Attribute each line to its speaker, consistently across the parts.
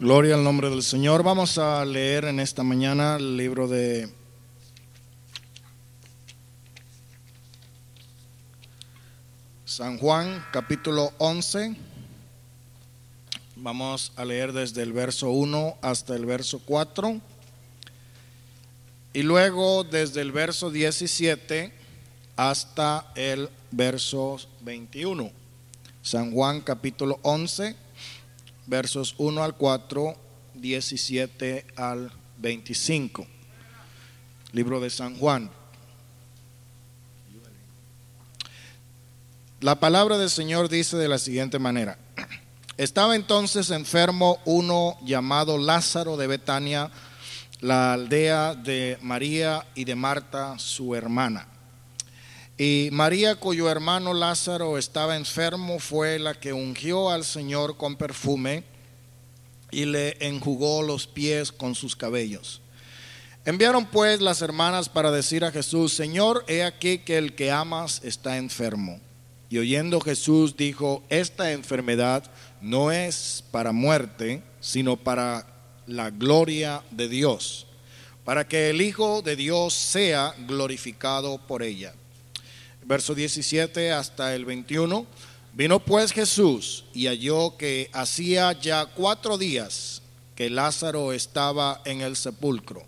Speaker 1: Gloria al nombre del Señor. Vamos a leer en esta mañana el libro de San Juan, capítulo 11. Vamos a leer desde el verso 1 hasta el verso 4. Y luego desde el verso 17 hasta el verso 21. San Juan, capítulo 11 versos 1 al 4, 17 al 25. Libro de San Juan. La palabra del Señor dice de la siguiente manera. Estaba entonces enfermo uno llamado Lázaro de Betania, la aldea de María y de Marta, su hermana. Y María, cuyo hermano Lázaro estaba enfermo, fue la que ungió al Señor con perfume y le enjugó los pies con sus cabellos. Enviaron pues las hermanas para decir a Jesús, Señor, he aquí que el que amas está enfermo. Y oyendo Jesús dijo, esta enfermedad no es para muerte, sino para la gloria de Dios, para que el Hijo de Dios sea glorificado por ella verso 17 hasta el 21. Vino pues Jesús y halló que hacía ya cuatro días que Lázaro estaba en el sepulcro.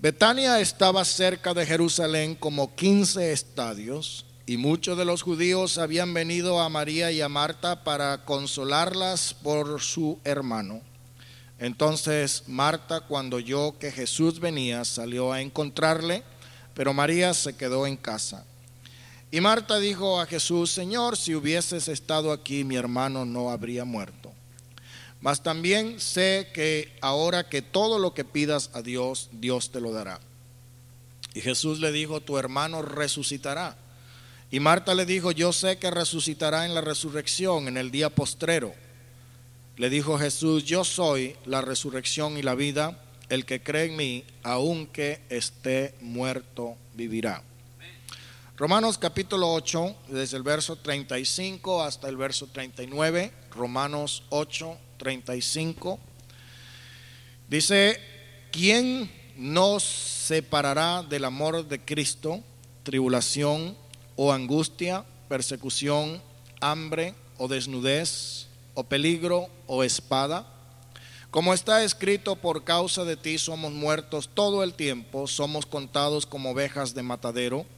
Speaker 1: Betania estaba cerca de Jerusalén como 15 estadios y muchos de los judíos habían venido a María y a Marta para consolarlas por su hermano. Entonces Marta, cuando oyó que Jesús venía, salió a encontrarle, pero María se quedó en casa. Y Marta dijo a Jesús, Señor, si hubieses estado aquí, mi hermano no habría muerto. Mas también sé que ahora que todo lo que pidas a Dios, Dios te lo dará. Y Jesús le dijo, tu hermano resucitará. Y Marta le dijo, yo sé que resucitará en la resurrección, en el día postrero. Le dijo Jesús, yo soy la resurrección y la vida. El que cree en mí, aunque esté muerto, vivirá. Romanos capítulo 8, desde el verso 35 hasta el verso 39, Romanos 8, 35, dice, ¿quién nos separará del amor de Cristo? Tribulación o angustia, persecución, hambre o desnudez, o peligro o espada. Como está escrito, por causa de ti somos muertos todo el tiempo, somos contados como ovejas de matadero.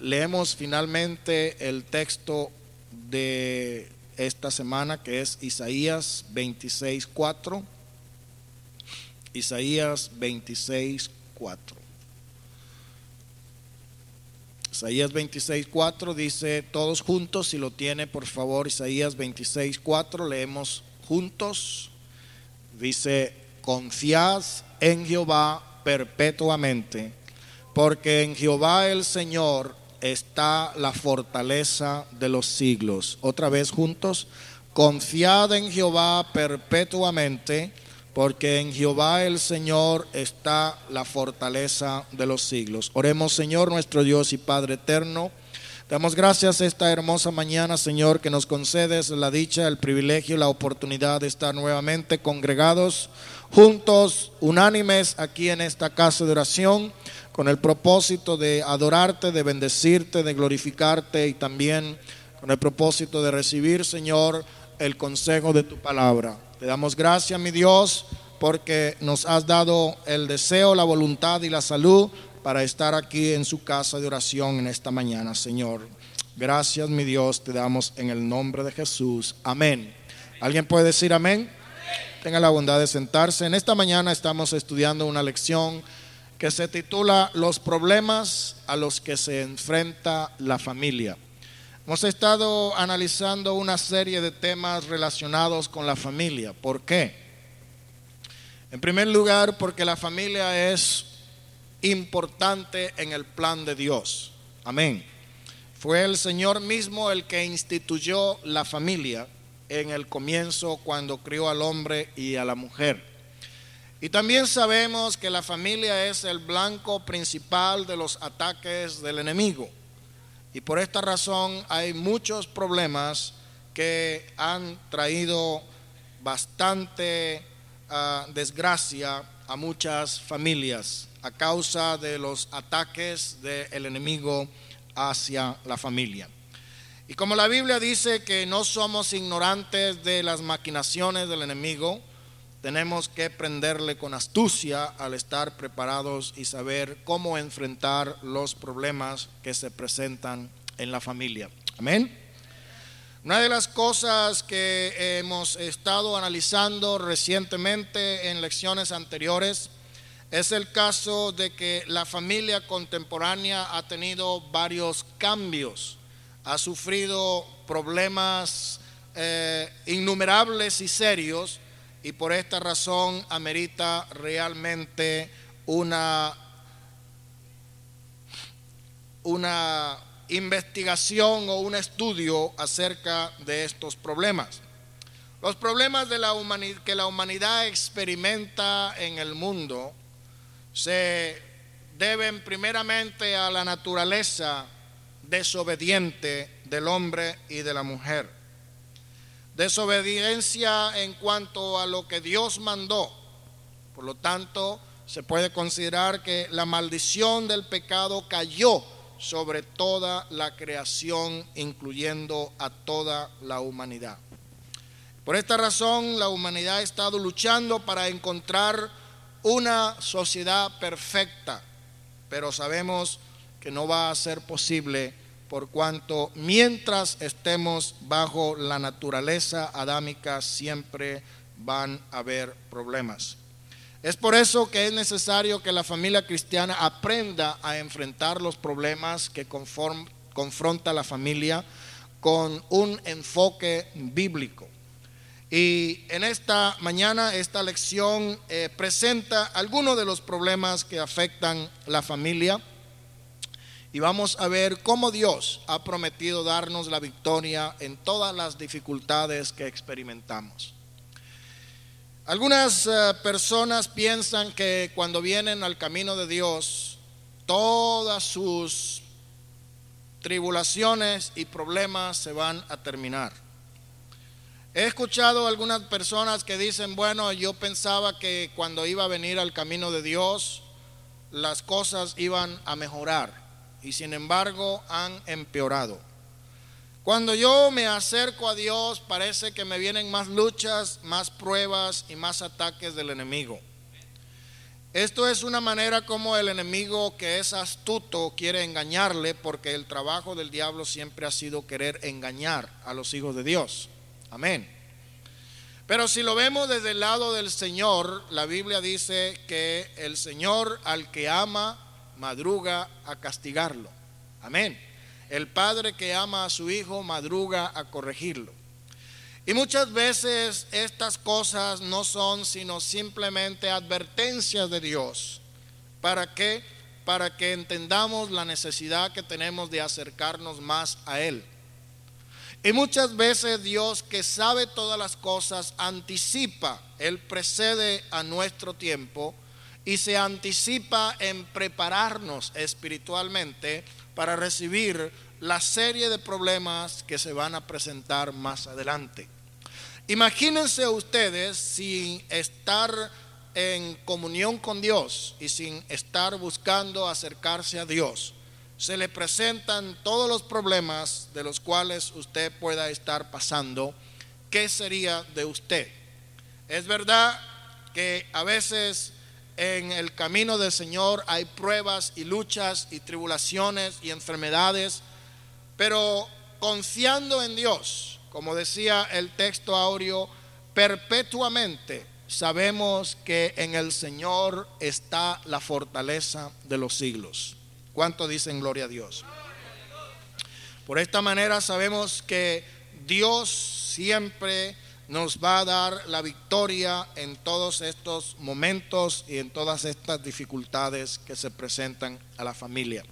Speaker 1: leemos finalmente el texto de esta semana que es Isaías 26.4. Isaías 26.4. Isaías 26.4 dice todos juntos, si lo tiene por favor, Isaías 26.4, leemos juntos. Dice, confiad en Jehová perpetuamente, porque en Jehová el Señor está la fortaleza de los siglos. Otra vez juntos, confiad en Jehová perpetuamente, porque en Jehová el Señor está la fortaleza de los siglos. Oremos, Señor, nuestro Dios y Padre eterno. Damos gracias esta hermosa mañana, Señor, que nos concedes la dicha, el privilegio, la oportunidad de estar nuevamente congregados, juntos, unánimes aquí en esta casa de oración con el propósito de adorarte, de bendecirte, de glorificarte y también con el propósito de recibir, Señor, el consejo de tu palabra. Te damos gracias, mi Dios, porque nos has dado el deseo, la voluntad y la salud para estar aquí en su casa de oración en esta mañana, Señor. Gracias, mi Dios, te damos en el nombre de Jesús. Amén. ¿Alguien puede decir amén? Tenga la bondad de sentarse. En esta mañana estamos estudiando una lección que se titula Los problemas a los que se enfrenta la familia. Hemos estado analizando una serie de temas relacionados con la familia. ¿Por qué? En primer lugar, porque la familia es importante en el plan de Dios. Amén. Fue el Señor mismo el que instituyó la familia en el comienzo cuando crió al hombre y a la mujer. Y también sabemos que la familia es el blanco principal de los ataques del enemigo. Y por esta razón hay muchos problemas que han traído bastante ah, desgracia a muchas familias a causa de los ataques del enemigo hacia la familia. Y como la Biblia dice que no somos ignorantes de las maquinaciones del enemigo, tenemos que prenderle con astucia al estar preparados y saber cómo enfrentar los problemas que se presentan en la familia. Amén. Una de las cosas que hemos estado analizando recientemente en lecciones anteriores es el caso de que la familia contemporánea ha tenido varios cambios, ha sufrido problemas eh, innumerables y serios y por esta razón amerita realmente una, una investigación o un estudio acerca de estos problemas. Los problemas de la que la humanidad experimenta en el mundo se deben primeramente a la naturaleza desobediente del hombre y de la mujer. Desobediencia en cuanto a lo que Dios mandó. Por lo tanto, se puede considerar que la maldición del pecado cayó sobre toda la creación, incluyendo a toda la humanidad. Por esta razón, la humanidad ha estado luchando para encontrar una sociedad perfecta, pero sabemos que no va a ser posible por cuanto mientras estemos bajo la naturaleza adámica siempre van a haber problemas. Es por eso que es necesario que la familia cristiana aprenda a enfrentar los problemas que confronta la familia con un enfoque bíblico. Y en esta mañana esta lección eh, presenta algunos de los problemas que afectan la familia y vamos a ver cómo Dios ha prometido darnos la victoria en todas las dificultades que experimentamos. Algunas eh, personas piensan que cuando vienen al camino de Dios, todas sus tribulaciones y problemas se van a terminar. He escuchado algunas personas que dicen, bueno, yo pensaba que cuando iba a venir al camino de Dios, las cosas iban a mejorar y sin embargo han empeorado. Cuando yo me acerco a Dios parece que me vienen más luchas, más pruebas y más ataques del enemigo. Esto es una manera como el enemigo que es astuto quiere engañarle porque el trabajo del diablo siempre ha sido querer engañar a los hijos de Dios. Amén. Pero si lo vemos desde el lado del Señor, la Biblia dice que el Señor al que ama, madruga a castigarlo. Amén. El padre que ama a su hijo, madruga a corregirlo. Y muchas veces estas cosas no son sino simplemente advertencias de Dios. ¿Para qué? Para que entendamos la necesidad que tenemos de acercarnos más a Él. Y muchas veces Dios que sabe todas las cosas anticipa, Él precede a nuestro tiempo y se anticipa en prepararnos espiritualmente para recibir la serie de problemas que se van a presentar más adelante. Imagínense ustedes sin estar en comunión con Dios y sin estar buscando acercarse a Dios se le presentan todos los problemas de los cuales usted pueda estar pasando, ¿qué sería de usted? Es verdad que a veces en el camino del Señor hay pruebas y luchas y tribulaciones y enfermedades, pero confiando en Dios, como decía el texto áureo, perpetuamente sabemos que en el Señor está la fortaleza de los siglos. ¿Cuánto dicen gloria a Dios? Por esta manera sabemos que Dios siempre nos va a dar la victoria en todos estos momentos y en todas estas dificultades que se presentan a la familia.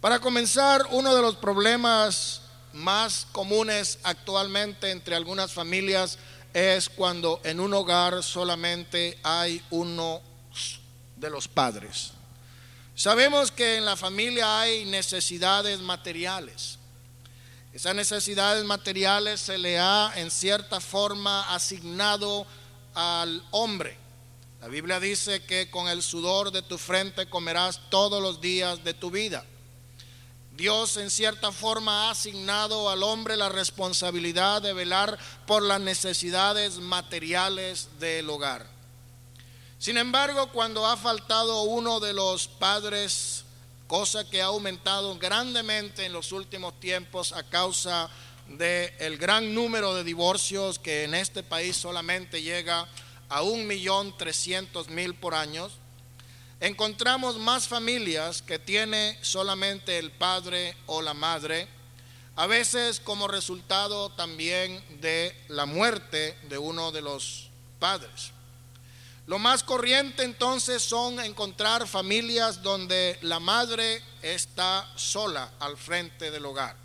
Speaker 1: Para comenzar, uno de los problemas más comunes actualmente entre algunas familias es cuando en un hogar solamente hay uno de los padres. Sabemos que en la familia hay necesidades materiales. Esas necesidades materiales se le ha en cierta forma asignado al hombre. La Biblia dice que con el sudor de tu frente comerás todos los días de tu vida. Dios en cierta forma ha asignado al hombre la responsabilidad de velar por las necesidades materiales del hogar. Sin embargo, cuando ha faltado uno de los padres, cosa que ha aumentado grandemente en los últimos tiempos a causa del el gran número de divorcios que en este país solamente llega a un millón trescientos mil por año, encontramos más familias que tiene solamente el padre o la madre, a veces como resultado también de la muerte de uno de los padres. Lo más corriente entonces son encontrar familias donde la madre está sola al frente del hogar.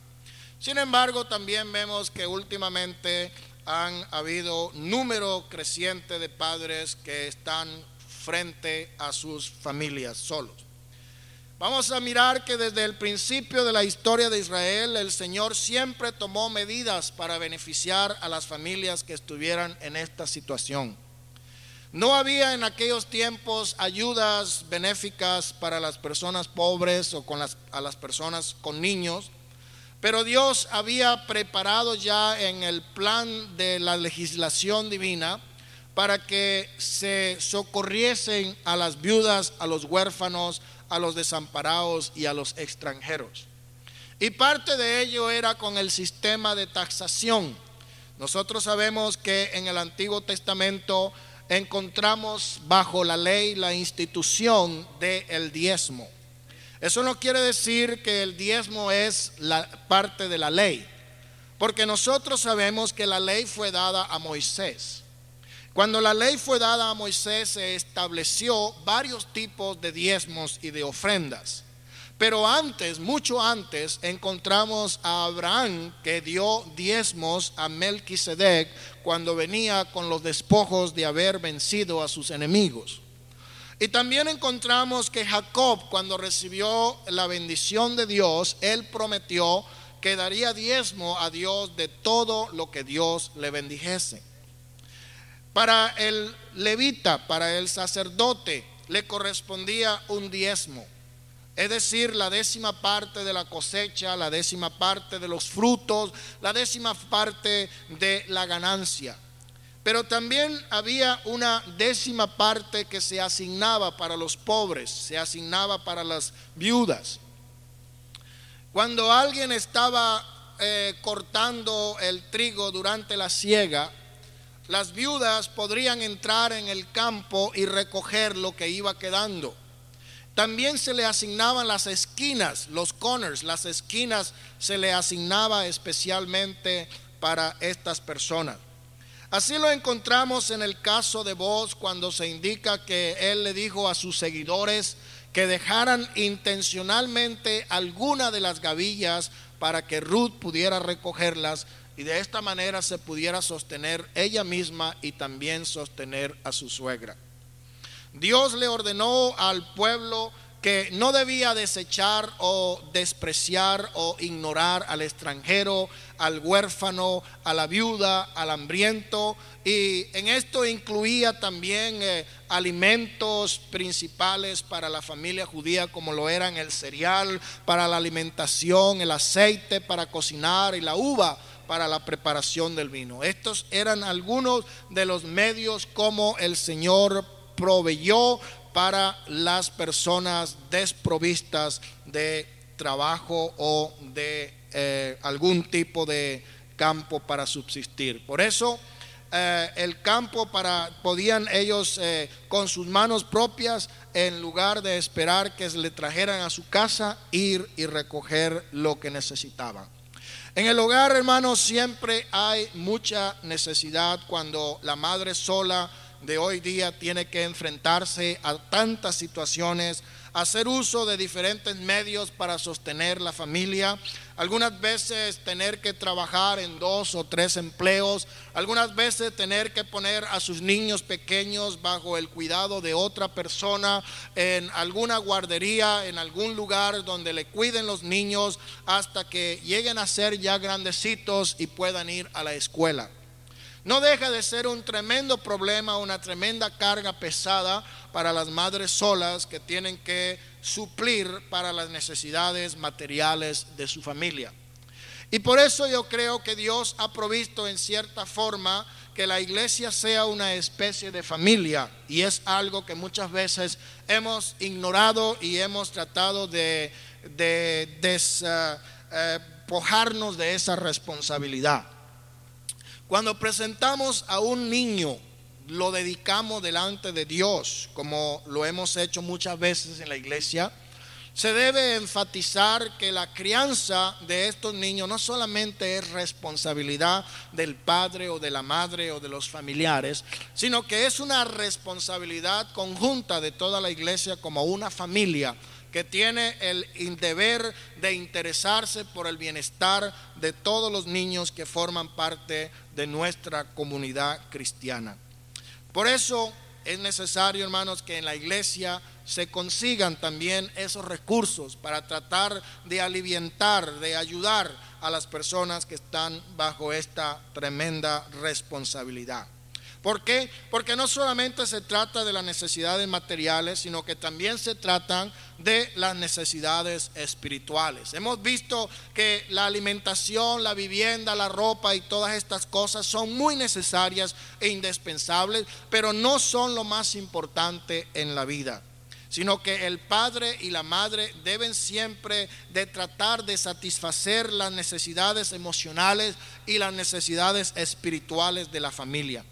Speaker 1: Sin embargo, también vemos que últimamente han habido número creciente de padres que están frente a sus familias solos. Vamos a mirar que desde el principio de la historia de Israel el Señor siempre tomó medidas para beneficiar a las familias que estuvieran en esta situación. No había en aquellos tiempos ayudas benéficas para las personas pobres o con las, a las personas con niños, pero Dios había preparado ya en el plan de la legislación divina para que se socorriesen a las viudas, a los huérfanos, a los desamparados y a los extranjeros. Y parte de ello era con el sistema de taxación. Nosotros sabemos que en el Antiguo Testamento encontramos bajo la ley la institución del diezmo. Eso no quiere decir que el diezmo es la parte de la ley, porque nosotros sabemos que la ley fue dada a Moisés. Cuando la ley fue dada a Moisés se estableció varios tipos de diezmos y de ofrendas. Pero antes, mucho antes, encontramos a Abraham que dio diezmos a Melquisedec cuando venía con los despojos de haber vencido a sus enemigos. Y también encontramos que Jacob, cuando recibió la bendición de Dios, él prometió que daría diezmo a Dios de todo lo que Dios le bendijese. Para el levita, para el sacerdote, le correspondía un diezmo es decir, la décima parte de la cosecha, la décima parte de los frutos, la décima parte de la ganancia. Pero también había una décima parte que se asignaba para los pobres, se asignaba para las viudas. Cuando alguien estaba eh, cortando el trigo durante la siega, las viudas podrían entrar en el campo y recoger lo que iba quedando. También se le asignaban las esquinas, los corners, las esquinas se le asignaba especialmente para estas personas. Así lo encontramos en el caso de vos cuando se indica que él le dijo a sus seguidores que dejaran intencionalmente alguna de las gavillas para que Ruth pudiera recogerlas y de esta manera se pudiera sostener ella misma y también sostener a su suegra. Dios le ordenó al pueblo que no debía desechar o despreciar o ignorar al extranjero, al huérfano, a la viuda, al hambriento. Y en esto incluía también eh, alimentos principales para la familia judía como lo eran el cereal, para la alimentación, el aceite para cocinar y la uva para la preparación del vino. Estos eran algunos de los medios como el Señor proveyó para las personas desprovistas de trabajo o de eh, algún tipo de campo para subsistir. Por eso eh, el campo para podían ellos eh, con sus manos propias en lugar de esperar que le trajeran a su casa ir y recoger lo que necesitaban. En el hogar, hermanos, siempre hay mucha necesidad cuando la madre sola de hoy día tiene que enfrentarse a tantas situaciones, hacer uso de diferentes medios para sostener la familia, algunas veces tener que trabajar en dos o tres empleos, algunas veces tener que poner a sus niños pequeños bajo el cuidado de otra persona en alguna guardería, en algún lugar donde le cuiden los niños hasta que lleguen a ser ya grandecitos y puedan ir a la escuela. No deja de ser un tremendo problema, una tremenda carga pesada para las madres solas que tienen que suplir para las necesidades materiales de su familia. Y por eso yo creo que Dios ha provisto en cierta forma que la iglesia sea una especie de familia y es algo que muchas veces hemos ignorado y hemos tratado de, despojarnos de esa responsabilidad. Cuando presentamos a un niño, lo dedicamos delante de Dios, como lo hemos hecho muchas veces en la iglesia. Se debe enfatizar que la crianza de estos niños no solamente es responsabilidad del padre o de la madre o de los familiares, sino que es una responsabilidad conjunta de toda la iglesia como una familia que tiene el deber de interesarse por el bienestar de todos los niños que forman parte de nuestra comunidad cristiana. Por eso es necesario, hermanos, que en la iglesia se consigan también esos recursos para tratar de aliviar, de ayudar a las personas que están bajo esta tremenda responsabilidad. ¿Por qué? Porque no solamente se trata de las necesidades materiales, sino que también se tratan de las necesidades espirituales. Hemos visto que la alimentación, la vivienda, la ropa y todas estas cosas son muy necesarias e indispensables, pero no son lo más importante en la vida sino que el padre y la madre deben siempre de tratar de satisfacer las necesidades emocionales y las necesidades espirituales de la familia.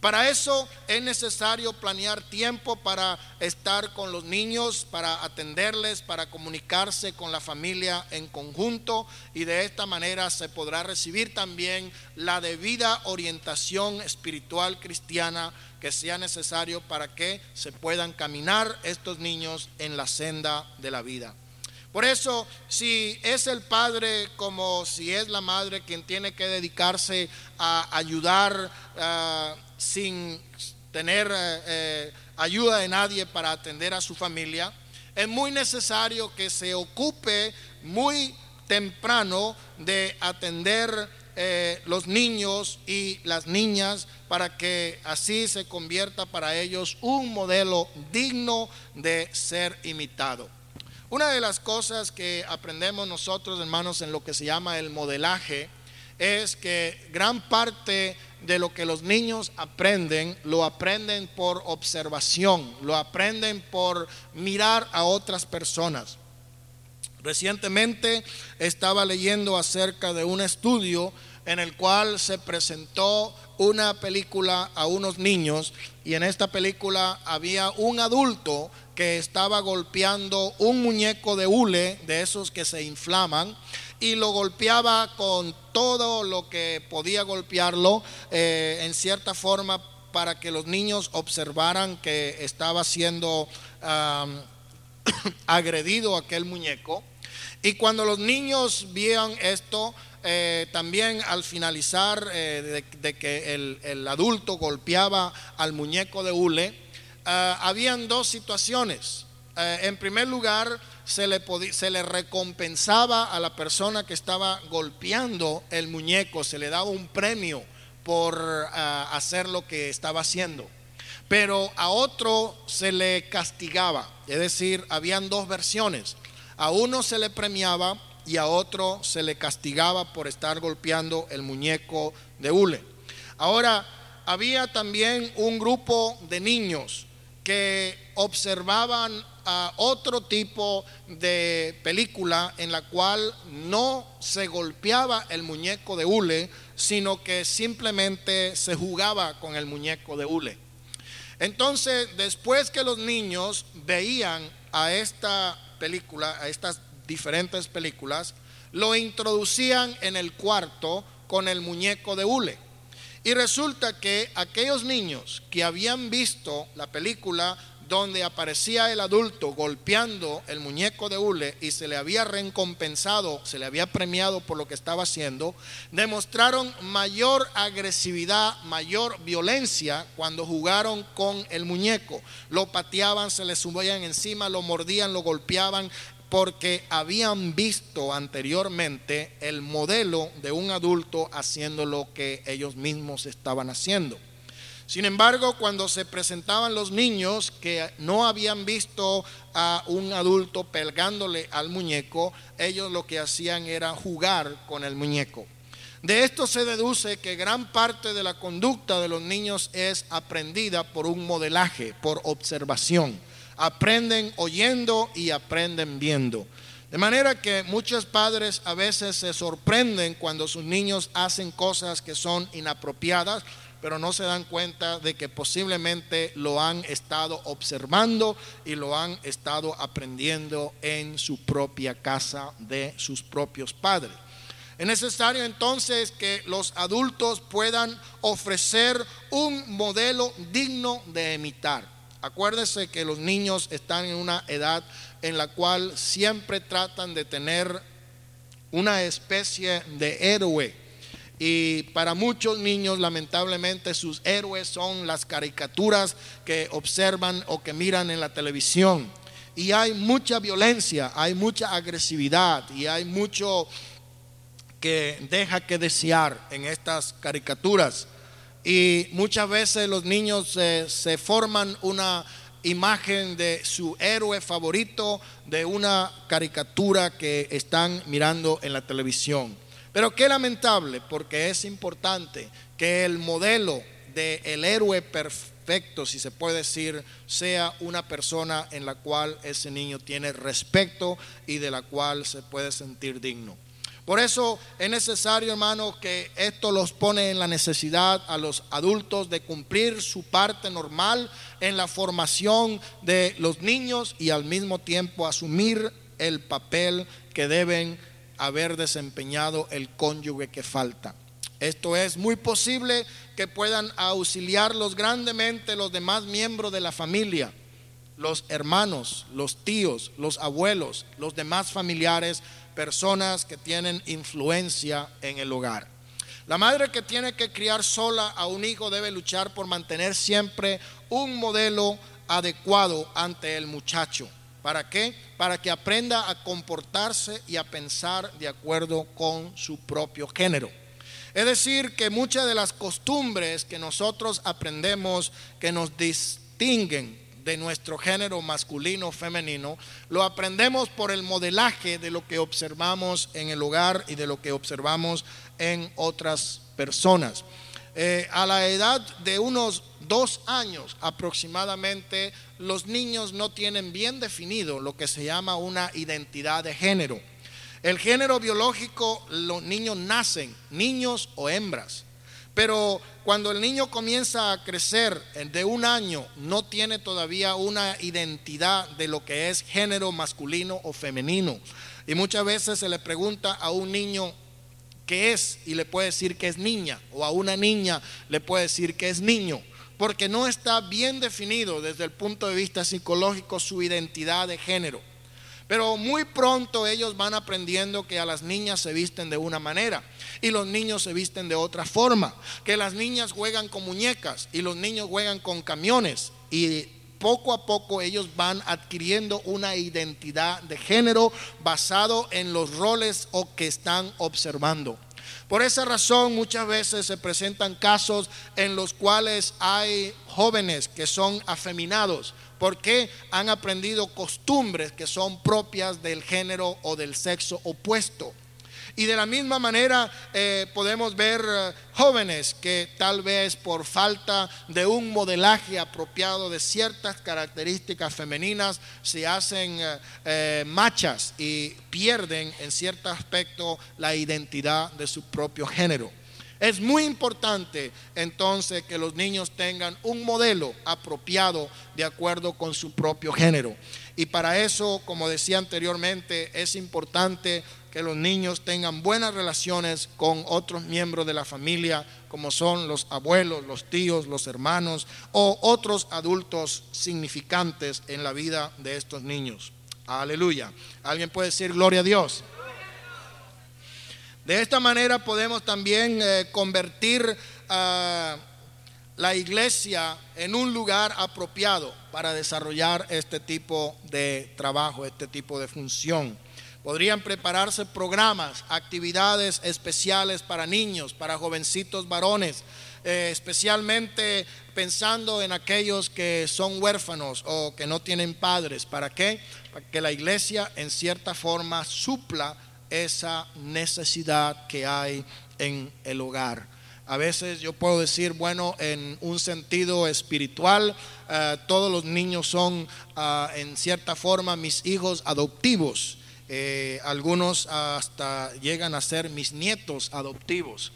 Speaker 1: Para eso es necesario planear tiempo para estar con los niños, para atenderles, para comunicarse con la familia en conjunto y de esta manera se podrá recibir también la debida orientación espiritual cristiana que sea necesario para que se puedan caminar estos niños en la senda de la vida. Por eso, si es el padre como si es la madre quien tiene que dedicarse a ayudar, a sin tener eh, eh, ayuda de nadie para atender a su familia, es muy necesario que se ocupe muy temprano de atender eh, los niños y las niñas para que así se convierta para ellos un modelo digno de ser imitado. Una de las cosas que aprendemos nosotros, hermanos, en lo que se llama el modelaje, es que gran parte de lo que los niños aprenden, lo aprenden por observación, lo aprenden por mirar a otras personas. Recientemente estaba leyendo acerca de un estudio en el cual se presentó una película a unos niños y en esta película había un adulto que estaba golpeando un muñeco de hule, de esos que se inflaman, y lo golpeaba con todo lo que podía golpearlo eh, en cierta forma para que los niños observaran que estaba siendo agredido aquel muñeco. Y cuando los niños vieron esto, eh, también al finalizar eh, de, que el, adulto golpeaba al muñeco de hule, habían dos situaciones. en primer lugar, se le, se le recompensaba a la persona que estaba golpeando el muñeco, se le daba un premio por ah, hacer lo que estaba haciendo. Pero a otro se le castigaba, es decir, habían dos versiones. A uno se le premiaba y a otro se le castigaba por estar golpeando el muñeco de hule. Ahora, había también un grupo de niños que observaban a otro tipo de película en la cual no se golpeaba el muñeco de hule, sino que simplemente se jugaba con el muñeco de hule. Entonces, después que los niños veían a esta película, a estas diferentes películas, lo introducían en el cuarto con el muñeco de hule. Y resulta que aquellos niños que habían visto la película donde aparecía el adulto golpeando el muñeco de hule y se le había recompensado, se le había premiado por lo que estaba haciendo, demostraron mayor agresividad, mayor violencia cuando jugaron con el muñeco. Lo pateaban, se le subían encima, lo mordían, lo golpeaban, porque habían visto anteriormente el modelo de un adulto haciendo lo que ellos mismos estaban haciendo. Sin embargo, cuando se presentaban los niños que no habían visto a un adulto pegándole al muñeco, ellos lo que hacían era jugar con el muñeco. De esto se deduce que gran parte de la conducta de los niños es aprendida por un modelaje, por observación. Aprenden oyendo y aprenden viendo. De manera que muchos padres a veces se sorprenden cuando sus niños hacen cosas que son inapropiadas pero no se dan cuenta de que posiblemente lo han estado observando y lo han estado aprendiendo en su propia casa de sus propios padres. Es necesario entonces que los adultos puedan ofrecer un modelo digno de imitar. Acuérdese que los niños están en una edad en la cual siempre tratan de tener una especie de héroe y para muchos niños, lamentablemente, sus héroes son las caricaturas que observan o que miran en la televisión. Y hay mucha violencia, hay mucha agresividad y hay mucho que deja que desear en estas caricaturas. Y muchas veces los niños se forman una imagen de su héroe favorito de una caricatura que están mirando en la televisión. Pero qué lamentable, porque es importante que el modelo del el héroe perfecto, si se puede decir, sea una persona en la cual ese niño tiene respeto y de la cual se puede sentir digno. Por eso es necesario, hermano, que esto los pone en la necesidad a los adultos de cumplir su parte normal en la formación de los niños y al mismo tiempo asumir el papel que deben haber desempeñado el cónyuge que falta. Esto es muy posible que puedan auxiliarlos grandemente los demás miembros de la familia, los hermanos, los tíos, los abuelos, los demás familiares, personas que tienen influencia en el hogar. La madre que tiene que criar sola a un hijo debe luchar por mantener siempre un modelo adecuado ante el muchacho. ¿Para qué? Para que aprenda a comportarse y a pensar de acuerdo con su propio género. Es decir, que muchas de las costumbres que nosotros aprendemos que nos distinguen de nuestro género masculino o femenino, lo aprendemos por el modelaje de lo que observamos en el hogar y de lo que observamos en otras personas. Eh, a la edad de unos dos años aproximadamente, los niños no tienen bien definido lo que se llama una identidad de género. El género biológico, los niños nacen, niños o hembras. Pero cuando el niño comienza a crecer de un año, no tiene todavía una identidad de lo que es género masculino o femenino. Y muchas veces se le pregunta a un niño qué es y le puede decir que es niña, o a una niña le puede decir que es niño porque no está bien definido desde el punto de vista psicológico su identidad de género. Pero muy pronto ellos van aprendiendo que a las niñas se visten de una manera y los niños se visten de otra forma, que las niñas juegan con muñecas y los niños juegan con camiones y poco a poco ellos van adquiriendo una identidad de género basado en los roles o que están observando. Por esa razón muchas veces se presentan casos en los cuales hay jóvenes que son afeminados porque han aprendido costumbres que son propias del género o del sexo opuesto. Y de la misma manera eh, podemos ver eh, jóvenes que tal vez por falta de un modelaje apropiado de ciertas características femeninas se hacen eh, machas y pierden en cierto aspecto la identidad de su propio género. Es muy importante entonces que los niños tengan un modelo apropiado de acuerdo con su propio género. Y para eso, como decía anteriormente, es importante que los niños tengan buenas relaciones con otros miembros de la familia, como son los abuelos, los tíos, los hermanos o otros adultos significantes en la vida de estos niños. Aleluya. ¿Alguien puede decir gloria a Dios? De esta manera podemos también eh, convertir a la iglesia en un lugar apropiado para desarrollar este tipo de trabajo, este tipo de función. Podrían prepararse programas, actividades especiales para niños, para jovencitos varones, eh, especialmente pensando en aquellos que son huérfanos o que no tienen padres. ¿Para qué? Para que la iglesia en cierta forma supla esa necesidad que hay en el hogar. A veces yo puedo decir, bueno, en un sentido espiritual, eh, todos los niños son ah, en cierta forma mis hijos adoptivos. Eh, algunos hasta llegan a ser mis nietos adoptivos.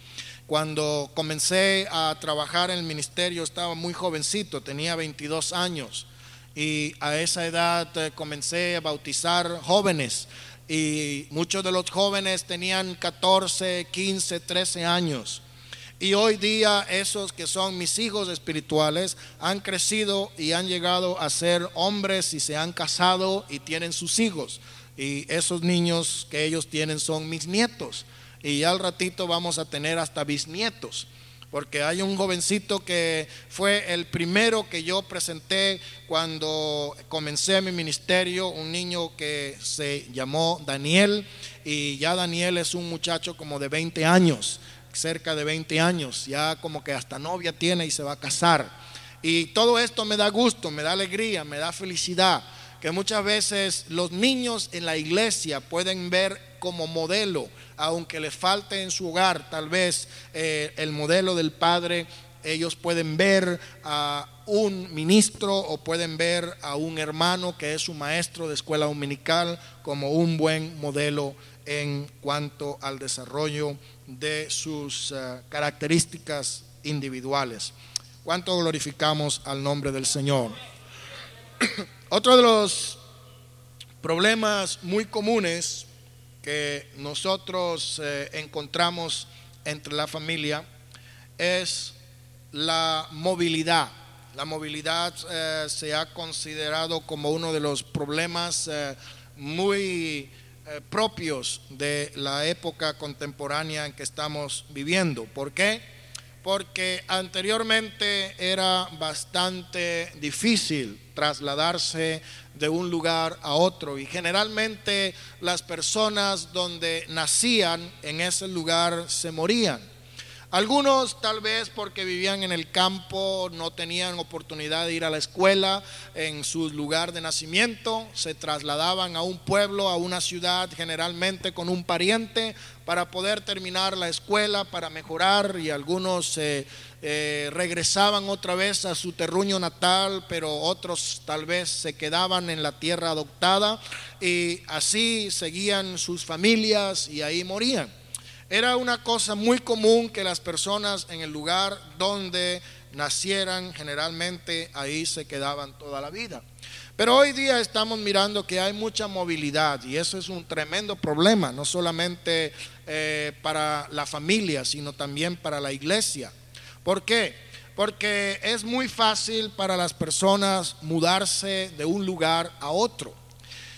Speaker 1: Cuando comencé a trabajar en el ministerio estaba muy jovencito, tenía 22 años y a esa edad eh, comencé a bautizar jóvenes y muchos de los jóvenes tenían 14, 15, 13 años. Y hoy día esos que son mis hijos espirituales han crecido y han llegado a ser hombres y se han casado y tienen sus hijos. Y esos niños que ellos tienen son mis nietos. Y ya al ratito vamos a tener hasta bisnietos porque hay un jovencito que fue el primero que yo presenté cuando comencé mi ministerio, un niño que se llamó Daniel, y ya Daniel es un muchacho como de 20 años, cerca de 20 años, ya como que hasta novia tiene y se va a casar. Y todo esto me da gusto, me da alegría, me da felicidad, que muchas veces los niños en la iglesia pueden ver como modelo aunque le falte en su hogar tal vez eh, el modelo del Padre, ellos pueden ver a un ministro o pueden ver a un hermano que es su maestro de escuela dominical como un buen modelo en cuanto al desarrollo de sus eh, características individuales. ¿Cuánto glorificamos al nombre del Señor? Otro de los problemas muy comunes que nosotros eh, encontramos entre la familia es la movilidad. La movilidad eh, se ha considerado como uno de los problemas eh, muy propios de la época contemporánea en que estamos viviendo. ¿Por qué? Porque anteriormente era bastante difícil trasladarse de un lugar a otro y generalmente las personas donde nacían en ese lugar se morían. Algunos tal vez porque vivían en el campo, no tenían oportunidad de ir a la escuela en su lugar de nacimiento, se trasladaban a un pueblo, a una ciudad, generalmente con un pariente, para poder terminar la escuela, para mejorar y algunos eh, eh, regresaban otra vez a su terruño natal, pero otros tal vez se quedaban en la tierra adoptada y así seguían sus familias y ahí morían. Era una cosa muy común que las personas en el lugar donde nacieran, generalmente ahí se quedaban toda la vida. Pero hoy día estamos mirando que hay mucha movilidad y eso es un tremendo problema, no solamente eh, para la familia, sino también para la iglesia. ¿Por qué? Porque es muy fácil para las personas mudarse de un lugar a otro.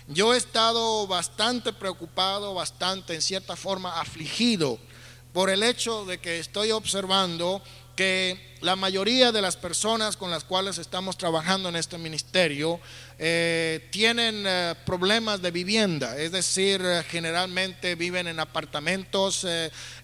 Speaker 1: Yo he estado bastante preocupado, bastante en cierta forma afligido por el hecho de que estoy observando que la mayoría de las personas con las cuales estamos trabajando en este ministerio eh, tienen eh, problemas de vivienda, es decir, eh, generalmente viven en apartamentos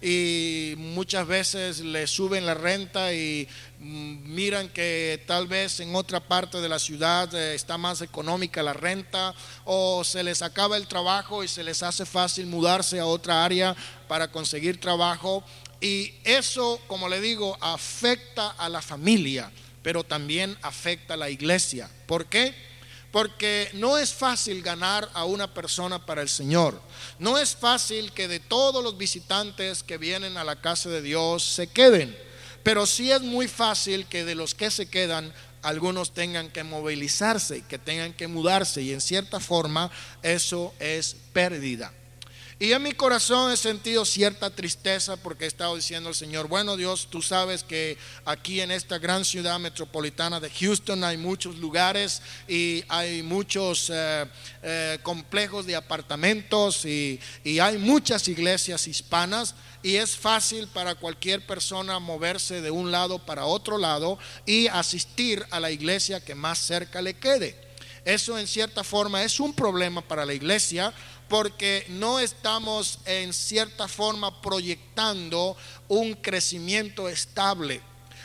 Speaker 1: y muchas veces les suben la renta y mm, miran que tal vez en otra parte de la ciudad está más económica la renta o se les acaba el trabajo y se les hace fácil mudarse a otra área para conseguir trabajo y eso, como le digo, afecta a la familia, pero también afecta a la iglesia. ¿Por qué? Porque no es fácil ganar a una persona para el Señor. No es fácil que de todos los visitantes que vienen a la casa de Dios se queden. Pero sí es muy fácil que de los que se quedan algunos tengan que movilizarse, que tengan que mudarse y en cierta forma eso es pérdida. Y en mi corazón he sentido cierta tristeza porque he estado diciendo al Señor, bueno Dios, tú sabes que aquí en esta gran ciudad metropolitana de Houston hay muchos lugares y hay muchos eh, eh, complejos de apartamentos y, y hay muchas iglesias hispanas y es fácil para cualquier persona moverse de un lado para otro lado y asistir a la iglesia que más cerca le quede. Eso en cierta forma es un problema para la iglesia porque no estamos en cierta forma proyectando un crecimiento estable.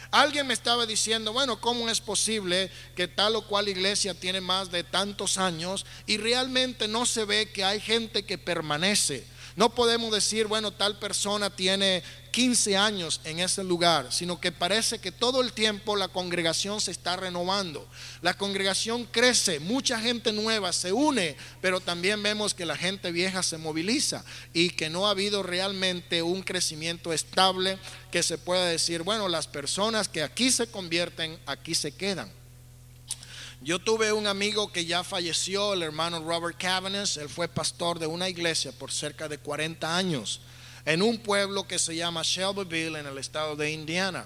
Speaker 1: Alguien me estaba diciendo, bueno, ¿cómo es posible que tal o cual iglesia tiene más de tantos años y realmente no se ve que hay gente que permanece? No podemos decir, bueno, tal persona tiene 15 años en ese lugar, sino que parece que todo el tiempo la congregación se está renovando. La congregación crece, mucha gente nueva se une, pero también vemos que la gente vieja se moviliza y que no ha habido realmente un crecimiento estable que se pueda decir, bueno, las personas que aquí se convierten, aquí se quedan. Yo tuve un amigo que ya falleció, el hermano Robert Cavanagh, él fue pastor de una iglesia por cerca de 40 años en un pueblo que se llama Shelbyville en el estado de Indiana.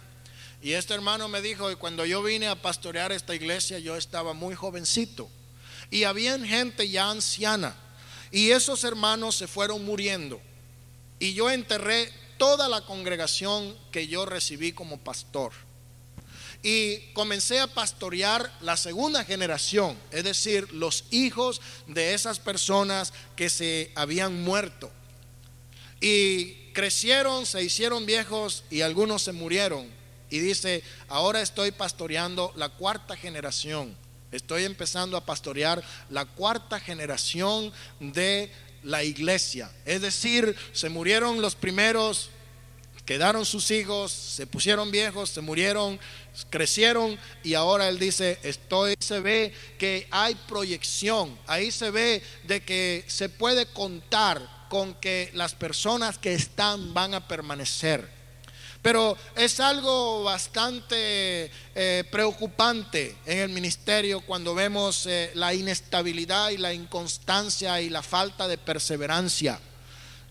Speaker 1: Y este hermano me dijo, que cuando yo vine a pastorear esta iglesia, yo estaba muy jovencito. Y había gente ya anciana. Y esos hermanos se fueron muriendo. Y yo enterré toda la congregación que yo recibí como pastor y comencé a pastorear la segunda generación, es decir, los hijos de esas personas que se habían muerto. Y crecieron, se hicieron viejos y algunos se murieron. Y dice, ahora estoy pastoreando la cuarta generación. Estoy empezando a pastorear la cuarta generación de la iglesia. Es decir, se murieron los primeros, quedaron sus hijos, se pusieron viejos, se murieron, crecieron y ahora él dice, estoy, se ve que hay proyección, ahí se ve de que se puede contar con que las personas que están van a permanecer. Pero es algo bastante eh, preocupante en el ministerio cuando vemos eh, la inestabilidad y la inconstancia y la falta de perseverancia.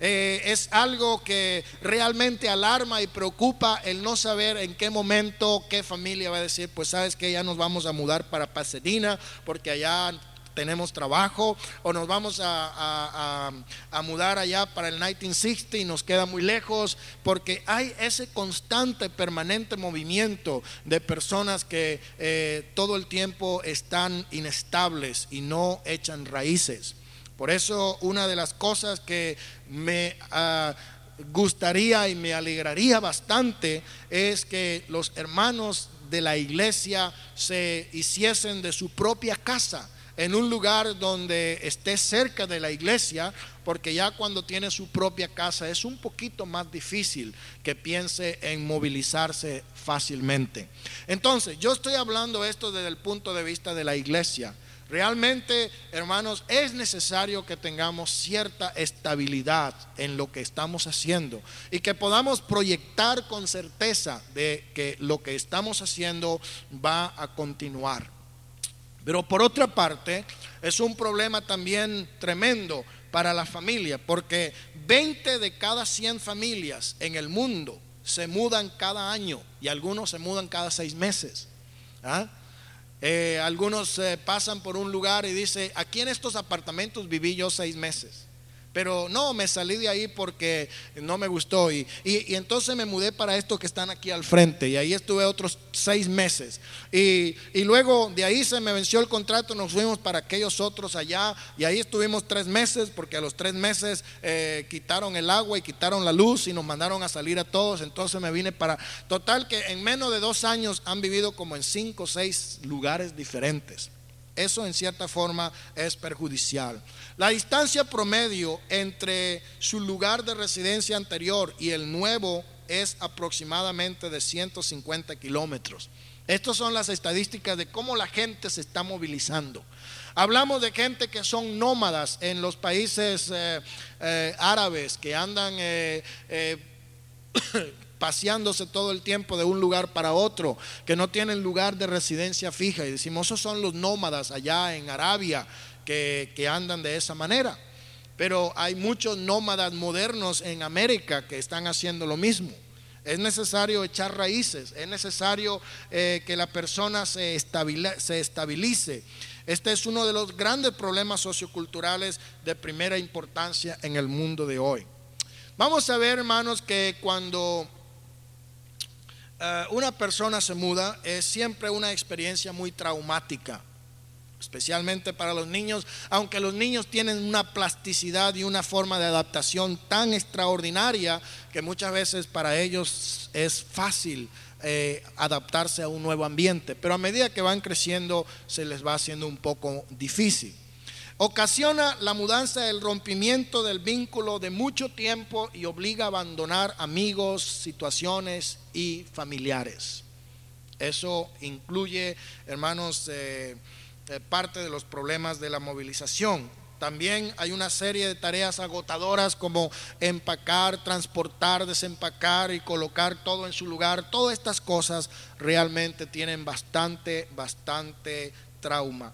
Speaker 1: Eh, es algo que realmente alarma y preocupa el no saber en qué momento, qué familia va a decir, pues sabes que ya nos vamos a mudar para Pasadena porque allá tenemos trabajo o nos vamos a, mudar allá para el 1960 y nos queda muy lejos porque hay ese constante, permanente movimiento de personas que eh, todo el tiempo están inestables y no echan raíces. Por eso una de las cosas que me ah, gustaría y me alegraría bastante es que los hermanos de la iglesia se hiciesen de su propia casa en un lugar donde esté cerca de la iglesia, porque ya cuando tiene su propia casa es un poquito más difícil que piense en movilizarse fácilmente. Entonces, yo estoy hablando esto desde el punto de vista de la iglesia. Realmente, hermanos, es necesario que tengamos cierta estabilidad en lo que estamos haciendo y que podamos proyectar con certeza de que lo que estamos haciendo va a continuar. Pero por otra parte, es un problema también tremendo para la familia, porque 20 de cada 100 familias en el mundo se mudan cada año y algunos se mudan cada seis meses. ¿Ah? Eh, algunos eh, pasan por un lugar y dice, aquí en estos apartamentos viví yo seis meses. Pero no, me salí de ahí porque no me gustó. Y, y, entonces me mudé para estos que están aquí al frente. Y ahí estuve otros seis meses. Y, y, luego de ahí se me venció el contrato. Nos fuimos para aquellos otros allá. Y ahí estuvimos tres meses porque a los tres meses eh, quitaron el agua y quitaron la luz y nos mandaron a salir a todos. Entonces me vine para... Total que en menos de dos años han vivido como en cinco o seis lugares diferentes. Eso en cierta forma es perjudicial. La distancia promedio entre su lugar de residencia anterior y el nuevo es aproximadamente de 150 kilómetros. Estas son las estadísticas de cómo la gente se está movilizando. Hablamos de gente que son nómadas en los países eh, eh, árabes, que andan eh, paseándose todo el tiempo de un lugar para otro, que no tienen lugar de residencia fija. Y decimos, esos son los nómadas allá en Arabia que, que andan de esa manera. Pero hay muchos nómadas modernos en América que están haciendo lo mismo. Es necesario echar raíces, es necesario eh, que la persona se, estabilice. Este es uno de los grandes problemas socioculturales de primera importancia en el mundo de hoy. Vamos a ver, hermanos, que cuando eh, una persona se muda es siempre una experiencia muy traumática especialmente para los niños, aunque los niños tienen una plasticidad y una forma de adaptación tan extraordinaria que muchas veces para ellos es fácil eh, adaptarse a un nuevo ambiente, pero a medida que van creciendo se les va haciendo un poco difícil. Ocasiona la mudanza el rompimiento del vínculo de mucho tiempo y obliga a abandonar amigos, situaciones y familiares. Eso incluye, hermanos, eh, eh, parte de los problemas de la movilización. También hay una serie de tareas agotadoras como empacar, transportar, desempacar y colocar todo en su lugar. Todas estas cosas realmente tienen bastante, bastante trauma.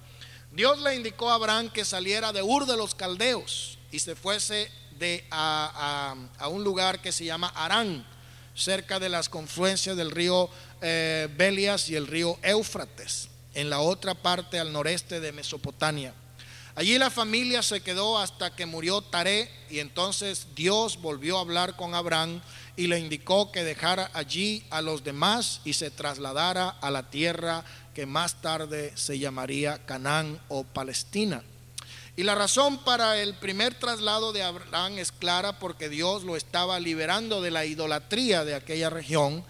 Speaker 1: Dios le indicó a Abraham que saliera de Ur de los Caldeos y se fuese de, a, un lugar que se llama Arán, cerca de las confluencias del río eh, Belias y el río Éufrates en la otra parte al noreste de Mesopotamia. Allí la familia se quedó hasta que murió Taré y entonces Dios volvió a hablar con Abraham y le indicó que dejara allí a los demás y se trasladara a la tierra que más tarde se llamaría Canaán o Palestina. Y la razón para el primer traslado de Abraham es clara porque Dios lo estaba liberando de la idolatría de aquella región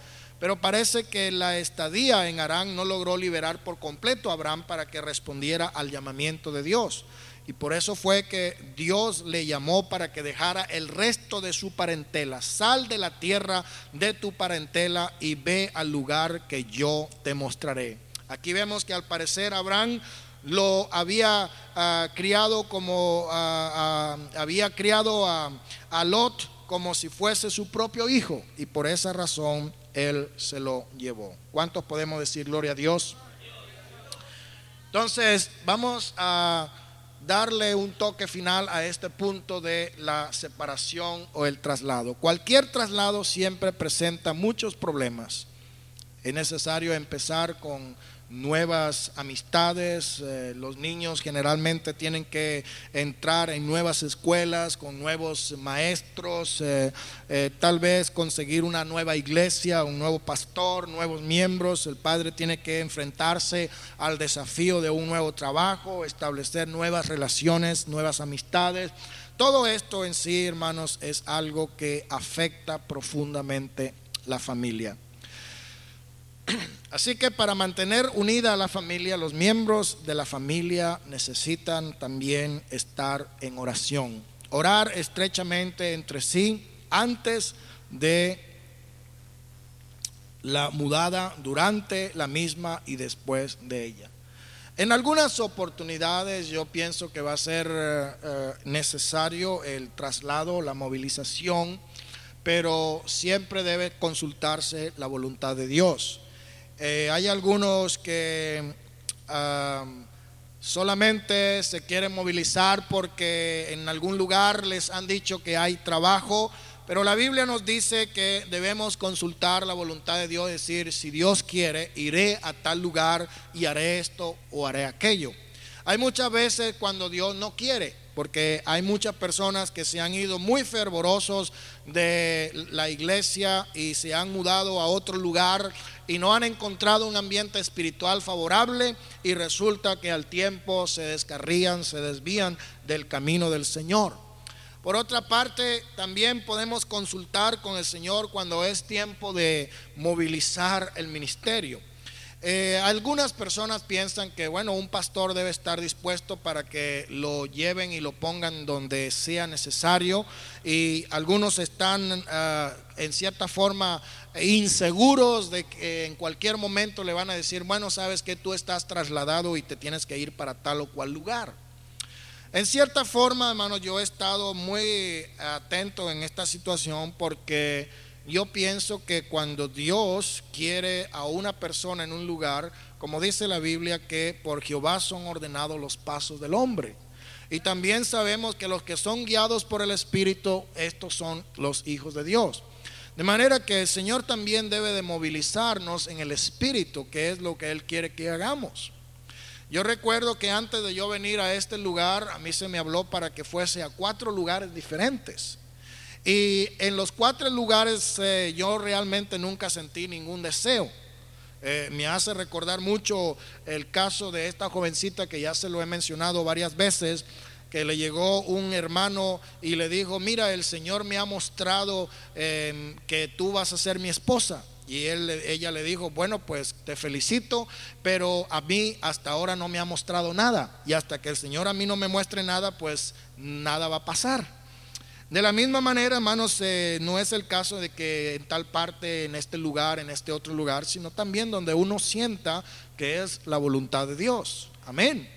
Speaker 1: pero parece que la estadía en Arán no logró liberar por completo a Abraham para que respondiera al llamamiento de Dios. Y por eso fue que Dios le llamó para que dejara el resto de su parentela. Sal de la tierra de tu parentela y ve al lugar que yo te mostraré. Aquí vemos que al parecer Abraham lo había ah, criado como ah, ah, había criado a, a Lot como si fuese su propio hijo y por esa razón él se lo llevó. ¿Cuántos podemos decir gloria a Dios? Entonces, vamos a darle un toque final a este punto de la separación o el traslado. Cualquier traslado siempre presenta muchos problemas. Es necesario empezar con nuevas amistades, eh, los niños generalmente tienen que entrar en nuevas escuelas con nuevos maestros, eh, eh, tal vez conseguir una nueva iglesia, un nuevo pastor, nuevos miembros, el padre tiene que enfrentarse al desafío de un nuevo trabajo, establecer nuevas relaciones, nuevas amistades. Todo esto en sí, hermanos, es algo que afecta profundamente la familia. Así que para mantener unida a la familia, los miembros de la familia necesitan también estar en oración. Orar estrechamente entre sí antes de la mudada, durante la misma y después de ella. En algunas oportunidades yo pienso que va a ser eh, eh, necesario el traslado, la movilización, pero siempre debe consultarse la voluntad de Dios. Eh, hay algunos que solamente se quieren movilizar porque en algún lugar les han dicho que hay trabajo, pero la Biblia nos dice que debemos consultar la voluntad de Dios, decir, si Dios quiere, iré a tal lugar y haré esto o haré aquello. Hay muchas veces cuando Dios no quiere, porque hay muchas personas que se han ido muy fervorosos de la iglesia y se han mudado a otro lugar y no han encontrado un ambiente espiritual favorable y resulta que al tiempo se descarrían, se desvían del camino del Señor. Por otra parte, también podemos consultar con el Señor cuando es tiempo de movilizar el ministerio. Eh, algunas personas piensan que, bueno, un pastor debe estar dispuesto para que lo lleven y lo pongan donde sea necesario. Y algunos están ah, en cierta forma inseguros de que en cualquier momento le van a decir, bueno, sabes que tú estás trasladado y te tienes que ir para tal o cual lugar. En cierta forma, hermano, yo he estado muy atento en esta situación porque yo pienso que cuando Dios quiere a una persona en un lugar, como dice la Biblia, que por Jehová son ordenados los pasos del hombre. Y también sabemos que los que son guiados por el Espíritu, estos son los hijos de Dios. De manera que el Señor también debe de movilizarnos en el Espíritu, que es lo que Él quiere que hagamos. Yo recuerdo que antes de yo venir a este lugar, a mí se me habló para que fuese a cuatro lugares diferentes. Y en los cuatro lugares eh, yo realmente nunca sentí ningún deseo. Eh, me hace recordar mucho el caso de esta jovencita que ya se lo he mencionado varias veces, que le llegó un hermano y le dijo, mira, el Señor me ha mostrado em, que tú vas a ser mi esposa. Y él, ella le dijo, bueno, pues te felicito, pero a mí hasta ahora no me ha mostrado nada. Y hasta que el Señor a mí no me muestre nada, pues nada va a pasar. De la misma manera, hermanos, eh, no es el caso de que en tal parte, en este lugar, en este otro lugar, sino también donde uno sienta que es la voluntad de Dios. Amén.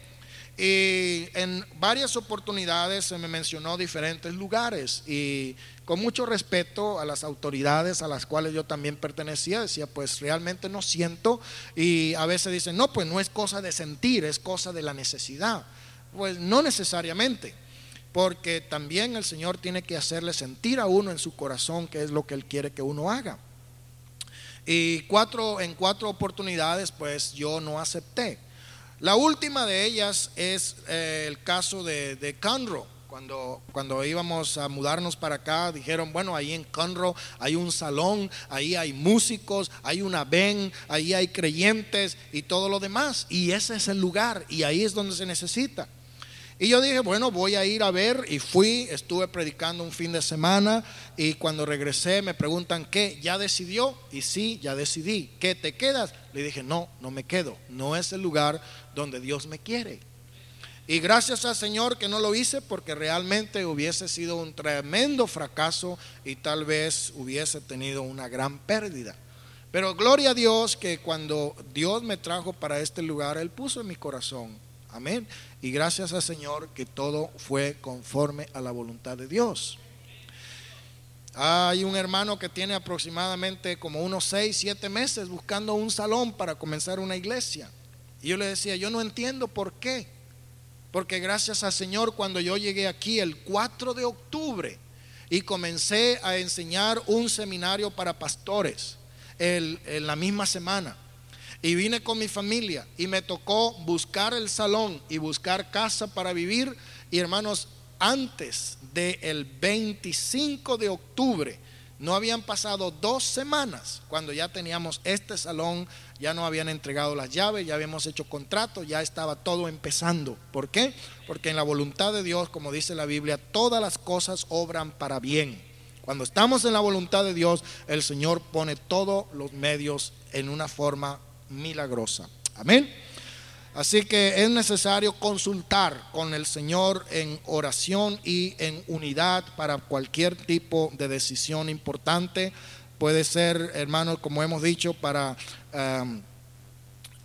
Speaker 1: Y en varias oportunidades se me mencionó diferentes lugares y con mucho respeto a las autoridades a las cuales yo también pertenecía, decía, pues realmente no siento y a veces dicen, no, pues no es cosa de sentir, es cosa de la necesidad. Pues no necesariamente porque también el Señor tiene que hacerle sentir a uno en su corazón que es lo que Él quiere que uno haga. Y cuatro, en cuatro oportunidades, pues yo no acepté. La última de ellas es eh, el caso de, de Conroe. Cuando, cuando íbamos a mudarnos para acá, dijeron, bueno, ahí en Conroe hay un salón, ahí hay músicos, hay una ven, ahí hay creyentes y todo lo demás. Y ese es el lugar y ahí es donde se necesita. Y yo dije, bueno, voy a ir a ver y fui, estuve predicando un fin de semana y cuando regresé me preguntan, ¿qué? ¿Ya decidió? Y sí, ya decidí. ¿Qué te quedas? Le dije, no, no me quedo. No es el lugar donde Dios me quiere. Y gracias al Señor que no lo hice porque realmente hubiese sido un tremendo fracaso y tal vez hubiese tenido una gran pérdida. Pero gloria a Dios que cuando Dios me trajo para este lugar, Él puso en mi corazón Amén. Y gracias al Señor que todo fue conforme a la voluntad de Dios. Hay un hermano que tiene aproximadamente como unos 6, 7 meses buscando un salón para comenzar una iglesia. Y yo le decía, yo no entiendo por qué. Porque gracias al Señor cuando yo llegué aquí el 4 de octubre y comencé a enseñar un seminario para pastores en la misma semana y vine con mi familia y me tocó buscar el salón y buscar casa para vivir. Y hermanos, antes del 25 de octubre, no habían pasado dos semanas cuando ya teníamos este salón, ya no habían entregado las llaves, ya habíamos hecho contrato, ya estaba todo empezando. ¿Por qué? Porque en la voluntad de Dios, como dice la Biblia, todas las cosas obran para bien. Cuando estamos en la voluntad de Dios, el Señor pone todos los medios en una forma milagrosa. Amén. Así que es necesario consultar con el Señor en oración y en unidad para cualquier tipo de decisión importante. Puede ser, hermanos, como hemos dicho, para um,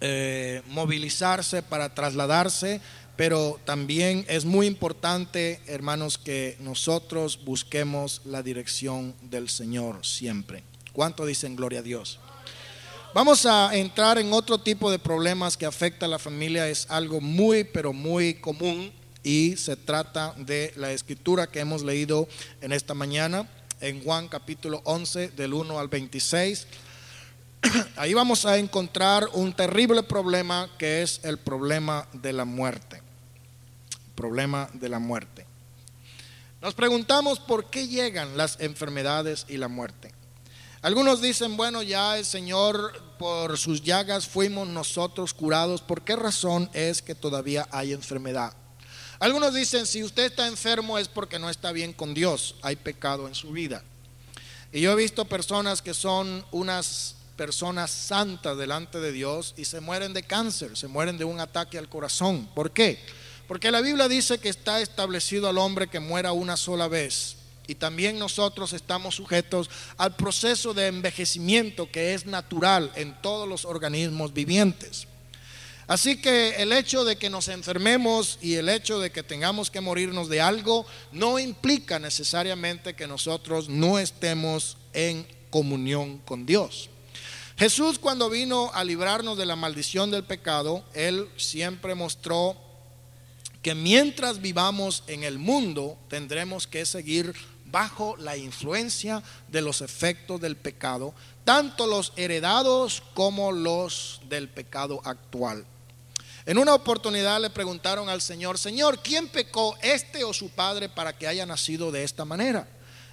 Speaker 1: eh, movilizarse, para trasladarse, pero también es muy importante, hermanos, que nosotros busquemos la dirección del Señor siempre. ¿Cuánto dicen gloria a Dios? Vamos a entrar en otro tipo de problemas que afecta a la familia. Es algo muy, pero muy común y se trata de la escritura que hemos leído en esta mañana en Juan capítulo 11 del 1 al 26. Ahí vamos a encontrar un terrible problema que es el problema de la muerte. Problema de la muerte. Nos preguntamos por qué llegan las enfermedades y la muerte. Algunos dicen, bueno, ya el Señor por sus llagas fuimos nosotros curados. ¿Por qué razón es que todavía hay enfermedad? Algunos dicen, si usted está enfermo es porque no está bien con Dios, hay pecado en su vida. Y yo he visto personas que son unas personas santas delante de Dios y se mueren de cáncer, se mueren de un ataque al corazón. ¿Por qué? Porque la Biblia dice que está establecido al hombre que muera una sola vez. Y también nosotros estamos sujetos al proceso de envejecimiento que es natural en todos los organismos vivientes. Así que el hecho de que nos enfermemos y el hecho de que tengamos que morirnos de algo no implica necesariamente que nosotros no estemos en comunión con Dios. Jesús cuando vino a librarnos de la maldición del pecado, Él siempre mostró que mientras vivamos en el mundo tendremos que seguir bajo la influencia de los efectos del pecado, tanto los heredados como los del pecado actual. En una oportunidad le preguntaron al Señor, Señor, ¿quién pecó, este o su padre, para que haya nacido de esta manera?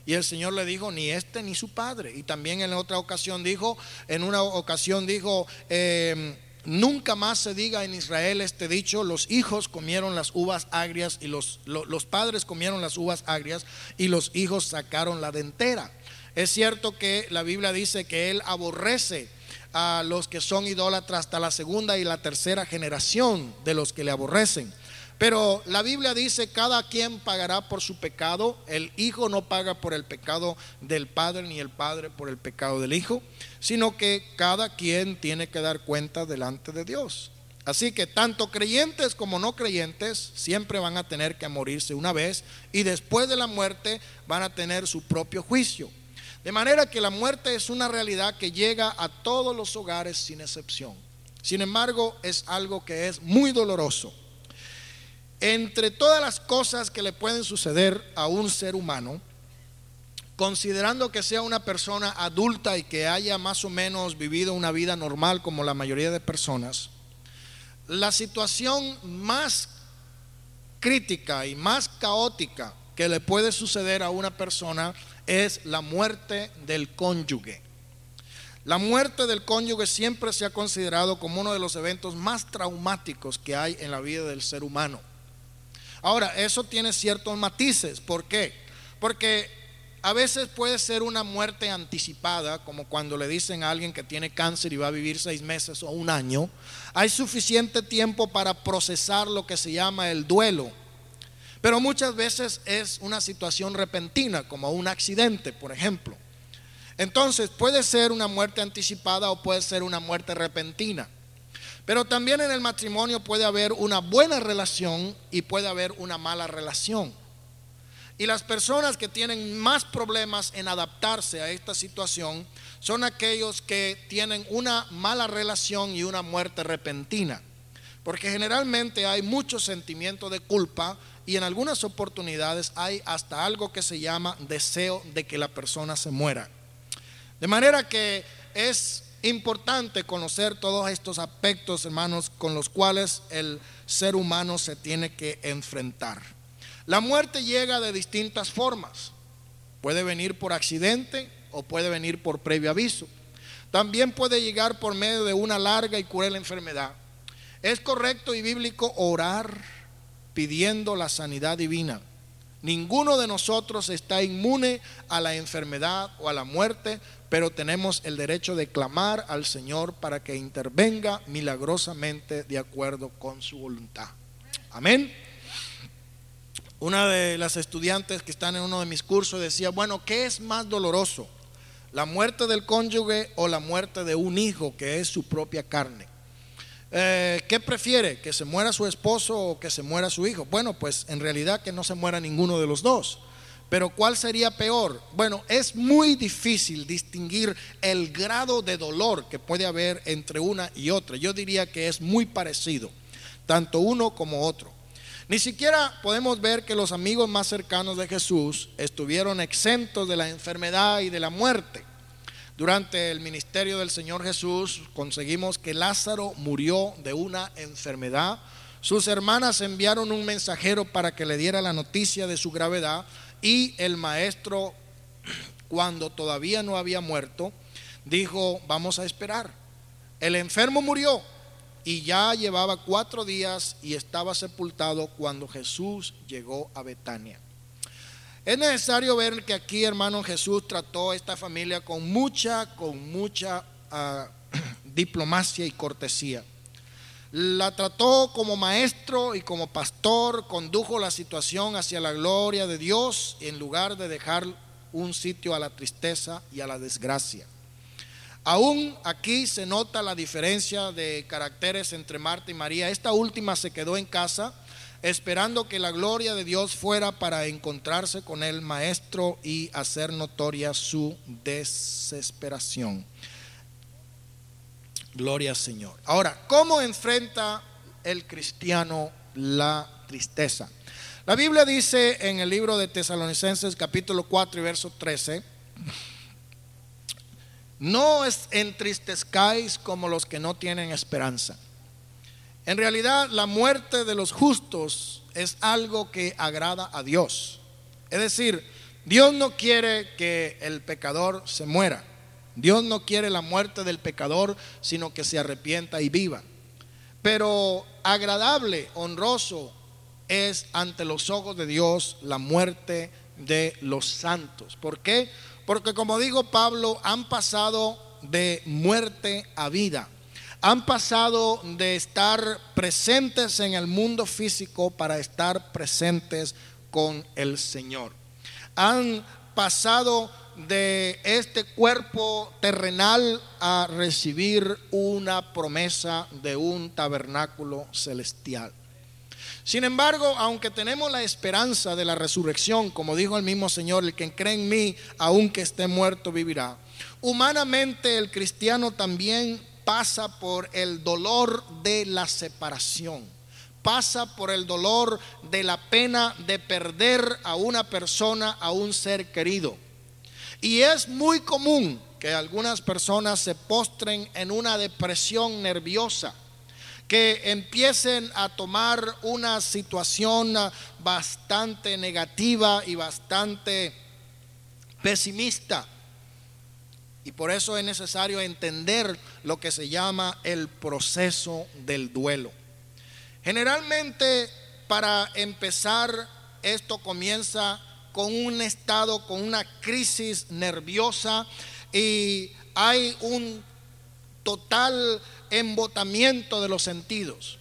Speaker 1: Y el Señor le dijo, ni este ni su padre. Y también en otra ocasión dijo, en una ocasión dijo, em, nunca más se diga en Israel este dicho, los hijos comieron las uvas agrias y los, los padres comieron las uvas agrias y los hijos sacaron la dentera. Es cierto que la Biblia dice que Él aborrece a los que son idólatras hasta la segunda y la tercera generación de los que le aborrecen. Pero la Biblia dice, cada quien pagará por su pecado. El hijo no paga por el pecado del padre, ni el padre por el pecado del hijo, sino que cada quien tiene que dar cuenta delante de Dios. Así que tanto creyentes como no creyentes siempre van a tener que morirse una vez y después de la muerte van a tener su propio juicio. De manera que la muerte es una realidad que llega a todos los hogares sin excepción. Sin embargo, es algo que es muy doloroso. Entre todas las cosas que le pueden suceder a un ser humano, considerando que sea una persona adulta y que haya más o menos vivido una vida normal como la mayoría de personas, la situación más crítica y más caótica que le puede suceder a una persona es la muerte del cónyuge. La muerte del cónyuge siempre se ha considerado como uno de los eventos más traumáticos que hay en la vida del ser humano. Ahora, eso tiene ciertos matices. ¿Por qué? Porque a veces puede ser una muerte anticipada, como cuando le dicen a alguien que tiene cáncer y va a vivir seis meses o un año. Hay suficiente tiempo para procesar lo que se llama el duelo pero muchas veces es una situación repentina, como un accidente, por ejemplo. Entonces puede ser una muerte anticipada o puede ser una muerte repentina. Pero también en el matrimonio puede haber una buena relación y puede haber una mala relación. Y las personas que tienen más problemas en adaptarse a esta situación son aquellos que tienen una mala relación y una muerte repentina. Porque generalmente hay mucho sentimiento de culpa y en algunas oportunidades hay hasta algo que se llama deseo de que la persona se muera. De manera que es importante conocer todos estos aspectos, hermanos, con los cuales el ser humano se tiene que enfrentar. La muerte llega de distintas formas. Puede venir por accidente o puede venir por previo aviso. También puede llegar por medio de una larga y cruel enfermedad. Es correcto y bíblico orar pidiendo la sanidad divina. Ninguno de nosotros está inmune a la enfermedad o a la muerte, pero tenemos el derecho de clamar al Señor para que intervenga milagrosamente de acuerdo con su voluntad. Amén. Una de las estudiantes que están en uno de mis cursos decía, bueno, ¿qué es más doloroso? ¿La muerte del cónyuge o la muerte de un hijo que es su propia carne? Eh, ¿Qué prefiere? ¿Que se muera su esposo o que se muera su hijo? Bueno, pues en realidad que no se muera ninguno de los dos. Pero ¿cuál sería peor? Bueno, es muy difícil distinguir el grado de dolor que puede haber entre una y otra. Yo diría que es muy parecido, tanto uno como otro. Ni siquiera podemos ver que los amigos más cercanos de Jesús estuvieron exentos de la enfermedad y de la muerte. Durante el ministerio del Señor Jesús conseguimos que Lázaro murió de una enfermedad. Sus hermanas enviaron un mensajero para que le diera la noticia de su gravedad y el maestro, cuando todavía no había muerto, dijo, vamos a esperar. El enfermo murió y ya llevaba cuatro días y estaba sepultado cuando Jesús llegó a Betania. Es necesario ver que aquí, hermano, Jesús trató a esta familia con mucha, con mucha ah, diplomacia y cortesía. La trató como maestro y como pastor, condujo la situación hacia la gloria de Dios en lugar de dejar un sitio a la tristeza y a la desgracia. Aún aquí se nota la diferencia de caracteres entre Marta y María. Esta última se quedó en casa esperando que la gloria de Dios fuera para encontrarse con el maestro y hacer notoria su desesperación. Gloria al Señor. Ahora, ¿cómo enfrenta el cristiano la tristeza? La Biblia dice en el libro de Tesalonicenses capítulo 4 y verso 13, no es entristezcáis como los que no tienen esperanza. En realidad la muerte de los justos es algo que agrada a Dios. Es decir, Dios no quiere que el pecador se muera. Dios no quiere la muerte del pecador, sino que se arrepienta y viva. Pero agradable, honroso es ante los ojos de Dios la muerte de los santos. ¿Por qué? Porque como digo Pablo, han pasado de muerte a vida. Han pasado de estar presentes en el mundo físico para estar presentes con el Señor. Han pasado de este cuerpo terrenal a recibir una promesa de un tabernáculo celestial. Sin embargo, aunque tenemos la esperanza de la resurrección, como dijo el mismo Señor, el que cree en mí, aunque esté muerto, vivirá. Humanamente el cristiano también pasa por el dolor de la separación, pasa por el dolor de la pena de perder a una persona, a un ser querido. Y es muy común que algunas personas se postren en una depresión nerviosa, que empiecen a tomar una situación bastante negativa y bastante pesimista. Y por eso es necesario entender lo que se llama el proceso del duelo. Generalmente para empezar esto comienza con un estado, con una crisis nerviosa y hay un total embotamiento de los sentidos.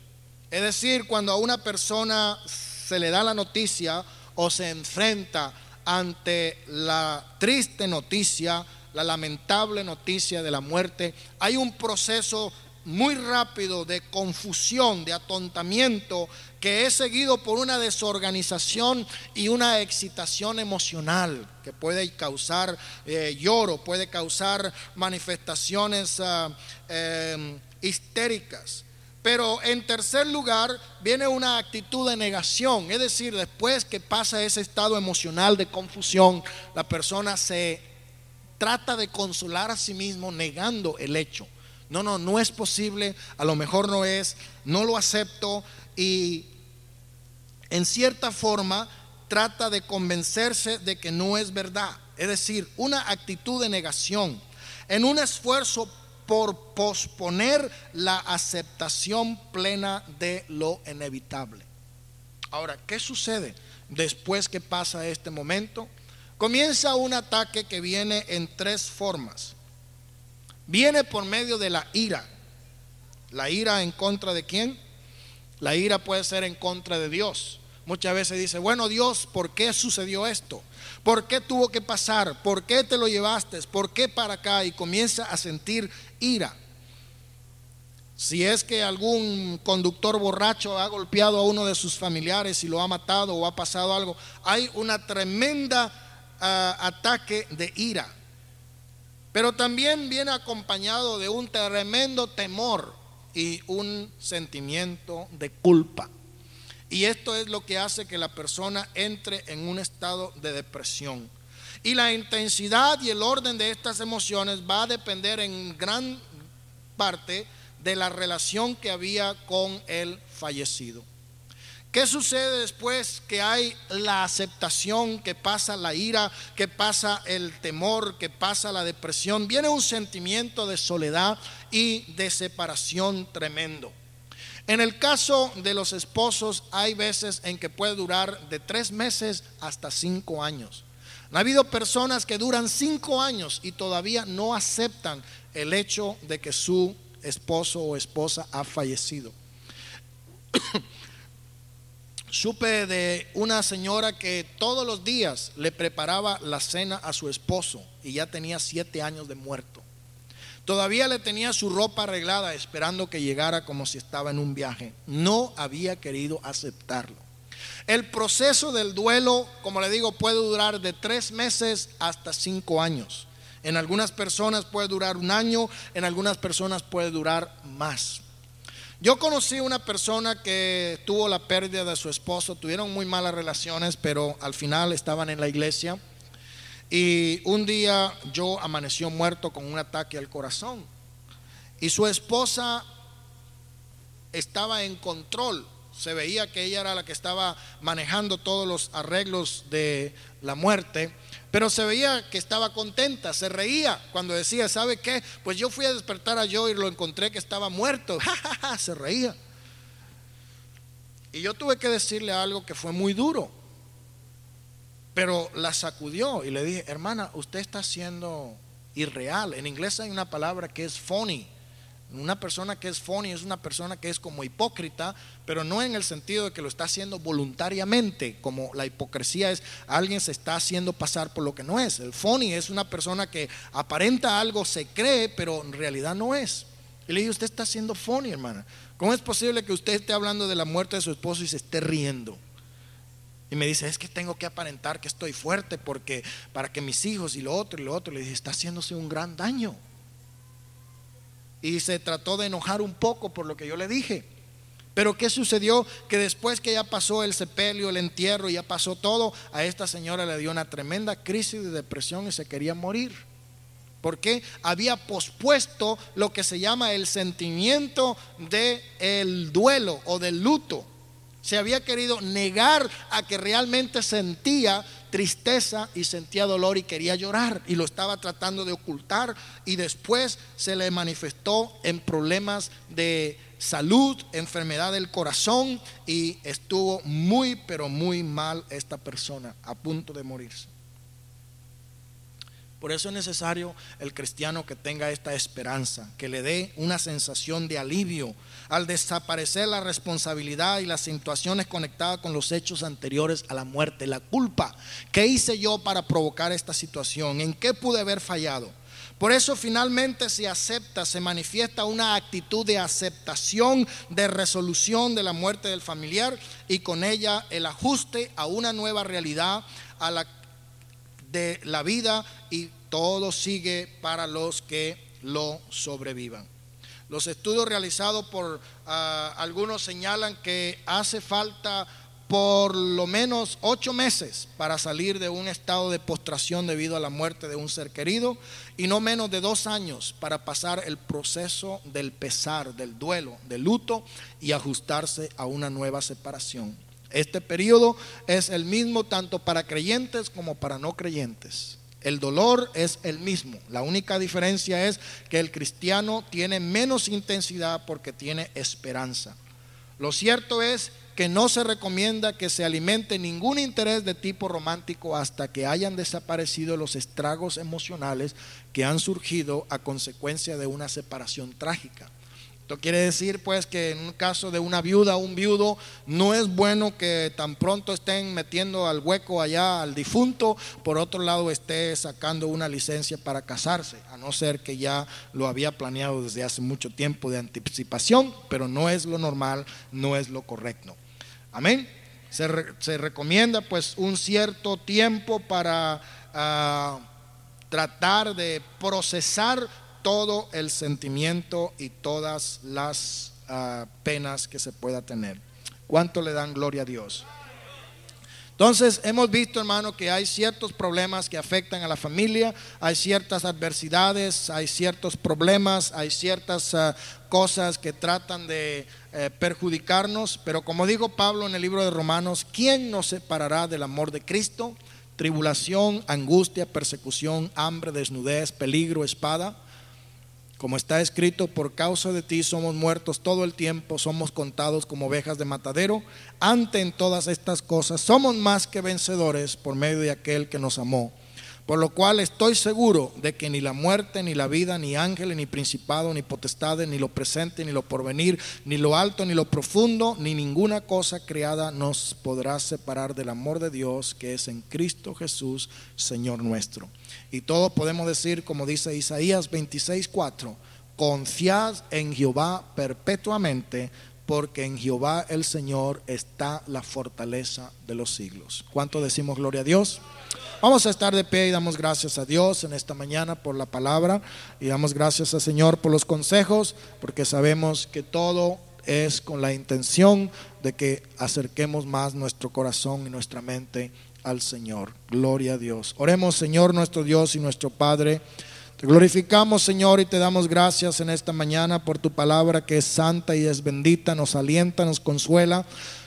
Speaker 1: Es decir, cuando a una persona se le da la noticia o se enfrenta ante la triste noticia, la lamentable noticia de la muerte, hay un proceso muy rápido de confusión, de atontamiento, que es seguido por una desorganización y una excitación emocional que puede causar eh, lloro, puede causar manifestaciones ah, em, histéricas. Pero en tercer lugar viene una actitud de negación, es decir, después que pasa ese estado emocional de confusión, la persona se trata de consolar a sí mismo negando el hecho no, no, no es posible, a lo mejor no es, no lo acepto y en cierta forma trata de convencerse de que no es verdad. Es decir, una actitud de negación, en un esfuerzo por posponer la aceptación plena de lo inevitable. Ahora, ¿qué sucede después que pasa este momento? Comienza un ataque que viene en tres formas viene por medio de la ira. ¿La ira en contra de quién? La ira puede ser en contra de Dios. Muchas veces dice, bueno Dios, ¿por qué sucedió esto? ¿Por qué tuvo que pasar? ¿Por qué te lo llevaste? ¿Por qué para acá? Y comienza a sentir ira. Si es que algún conductor borracho ha golpeado a uno de sus familiares y lo ha matado o ha pasado algo, hay una tremenda ah, ataque de ira. Pero también viene acompañado de un tremendo temor y un sentimiento de culpa. Y esto es lo que hace que la persona entre en un estado de depresión. Y la intensidad y el orden de estas emociones va a depender en gran parte de la relación que había con el fallecido. ¿Qué sucede después que hay la aceptación, que pasa la ira, que pasa el temor, que pasa la depresión? Viene un sentimiento de soledad y de separación tremendo. En el caso de los esposos hay veces en que puede durar de tres meses hasta cinco años. Ha habido personas que duran cinco años y todavía no aceptan el hecho de que su esposo o esposa ha fallecido. Supe de una señora que todos los días le preparaba la cena a su esposo y ya tenía siete años de muerto. Todavía le tenía su ropa arreglada esperando que llegara como si estaba en un viaje. No había querido aceptarlo. El proceso del duelo, como le digo, puede durar de tres meses hasta cinco años. En algunas personas puede durar un año, en algunas personas puede durar más. Yo conocí una persona que tuvo la pérdida de su esposo, tuvieron muy malas relaciones, pero al final estaban en la iglesia. Y un día yo amaneció muerto con un ataque al corazón. Y su esposa estaba en control se veía que ella era la que estaba manejando todos los arreglos de la muerte, pero se veía que estaba contenta, se reía cuando decía, ¿sabe qué? Pues yo fui a despertar a yo y lo encontré que estaba muerto, se reía. Y yo tuve que decirle algo que fue muy duro, pero la sacudió y le dije, hermana, usted está siendo irreal. En inglés hay una palabra que es phony una persona que es funny es una persona que es como hipócrita, pero no en el sentido de que lo está haciendo voluntariamente, como la hipocresía es alguien se está haciendo pasar por lo que no es. El funny es una persona que aparenta algo, se cree, pero en realidad no es. Y le dije, usted está haciendo funny, hermana. ¿Cómo es posible que usted esté hablando de la muerte de su esposo y se esté riendo? Y me dice, es que tengo que aparentar que estoy fuerte porque para que mis hijos y lo otro y lo otro, le dije, está haciéndose un gran daño y se trató de enojar un poco por lo que yo le dije. Pero ¿qué sucedió? Que después que ya pasó el sepelio, el entierro, ya pasó todo, a esta señora le dio una tremenda crisis de depresión y se quería morir. Porque había pospuesto lo que se llama el sentimiento del el duelo o del luto. Se había querido negar a que realmente sentía tristeza y sentía dolor y quería llorar y lo estaba tratando de ocultar y después se le manifestó en problemas de salud, enfermedad del corazón y estuvo muy pero muy mal esta persona a punto de morirse. Por eso es necesario el cristiano que tenga esta esperanza, que le dé una sensación de alivio al desaparecer la responsabilidad y las situaciones conectadas con los hechos anteriores a la muerte, la culpa. ¿Qué hice yo para provocar esta situación? ¿En qué pude haber fallado? Por eso finalmente se acepta, se manifiesta una actitud de aceptación, de resolución de la muerte del familiar y con ella el ajuste a una nueva realidad, a la de la vida y todo sigue para los que lo sobrevivan. Los estudios realizados por ah, algunos señalan que hace falta por lo menos ocho meses para salir de un estado de postración debido a la muerte de un ser querido y no menos de dos años para pasar el proceso del pesar, del duelo, del luto y ajustarse a una nueva separación. Este periodo es el mismo tanto para creyentes como para no creyentes. El dolor es el mismo. La única diferencia es que el cristiano tiene menos intensidad porque tiene esperanza. Lo cierto es que no se recomienda que se alimente ningún interés de tipo romántico hasta que hayan desaparecido los estragos emocionales que han surgido a consecuencia de una separación trágica. Esto quiere decir pues que en un caso de una viuda o un viudo no es bueno que tan pronto estén metiendo al hueco allá al difunto, por otro lado esté sacando una licencia para casarse, a no ser que ya lo había planeado desde hace mucho tiempo de anticipación, pero no es lo normal, no es lo correcto. Amén. Se, recomienda pues un cierto tiempo para ah, tratar de procesar todo el sentimiento y todas las ah, penas que se pueda tener. ¿Cuánto le dan gloria a Dios? Entonces hemos visto, hermano, que hay ciertos problemas que afectan a la familia, hay ciertas adversidades, hay ciertos problemas, hay ciertas ah, cosas que tratan de eh, perjudicarnos, pero como dijo Pablo en el libro de Romanos, ¿quién nos separará del amor de Cristo? Tribulación, angustia, persecución, hambre, desnudez, peligro, espada. Como está escrito, por causa de ti somos muertos todo el tiempo, somos contados como ovejas de matadero. Ante en todas estas cosas somos más que vencedores por medio de aquel que nos amó. Por lo cual estoy seguro de que ni la muerte, ni la vida, ni ángeles, ni principado, ni potestades, ni lo presente, ni lo porvenir, ni lo alto, ni lo profundo, ni ninguna cosa creada nos podrá separar del amor de Dios que es en Cristo Jesús, Señor nuestro. Y todos podemos decir, como dice Isaías 26, 4, confiad en Jehová perpetuamente, porque en Jehová el Señor está la fortaleza de los siglos. ¿Cuánto decimos gloria a Dios? Vamos a estar de pie y damos gracias a Dios en esta mañana por la palabra y damos gracias al Señor por los consejos, porque sabemos que todo es con la intención de que acerquemos más nuestro corazón y nuestra mente al Señor. Gloria a Dios. Oremos, Señor, nuestro Dios y nuestro Padre. Te glorificamos, Señor, y te damos gracias en esta mañana por tu palabra que es santa y es bendita, nos alienta, nos consuela,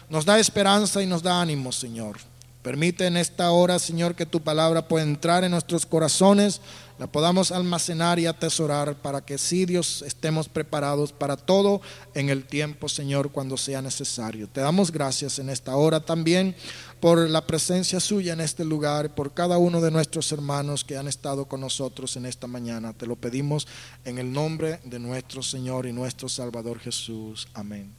Speaker 1: nos da esperanza y nos da ánimo, Señor. Permite en esta hora, Señor, que tu palabra pueda entrar en nuestros corazones, la podamos almacenar y atesorar para que si Dios estemos preparados para todo en el tiempo, Señor, cuando sea necesario. Te damos gracias en esta hora también por la presencia suya en este lugar, por cada uno de nuestros hermanos que han estado con nosotros en esta mañana. Te lo pedimos en el nombre de nuestro Señor y nuestro Salvador Jesús. Amén.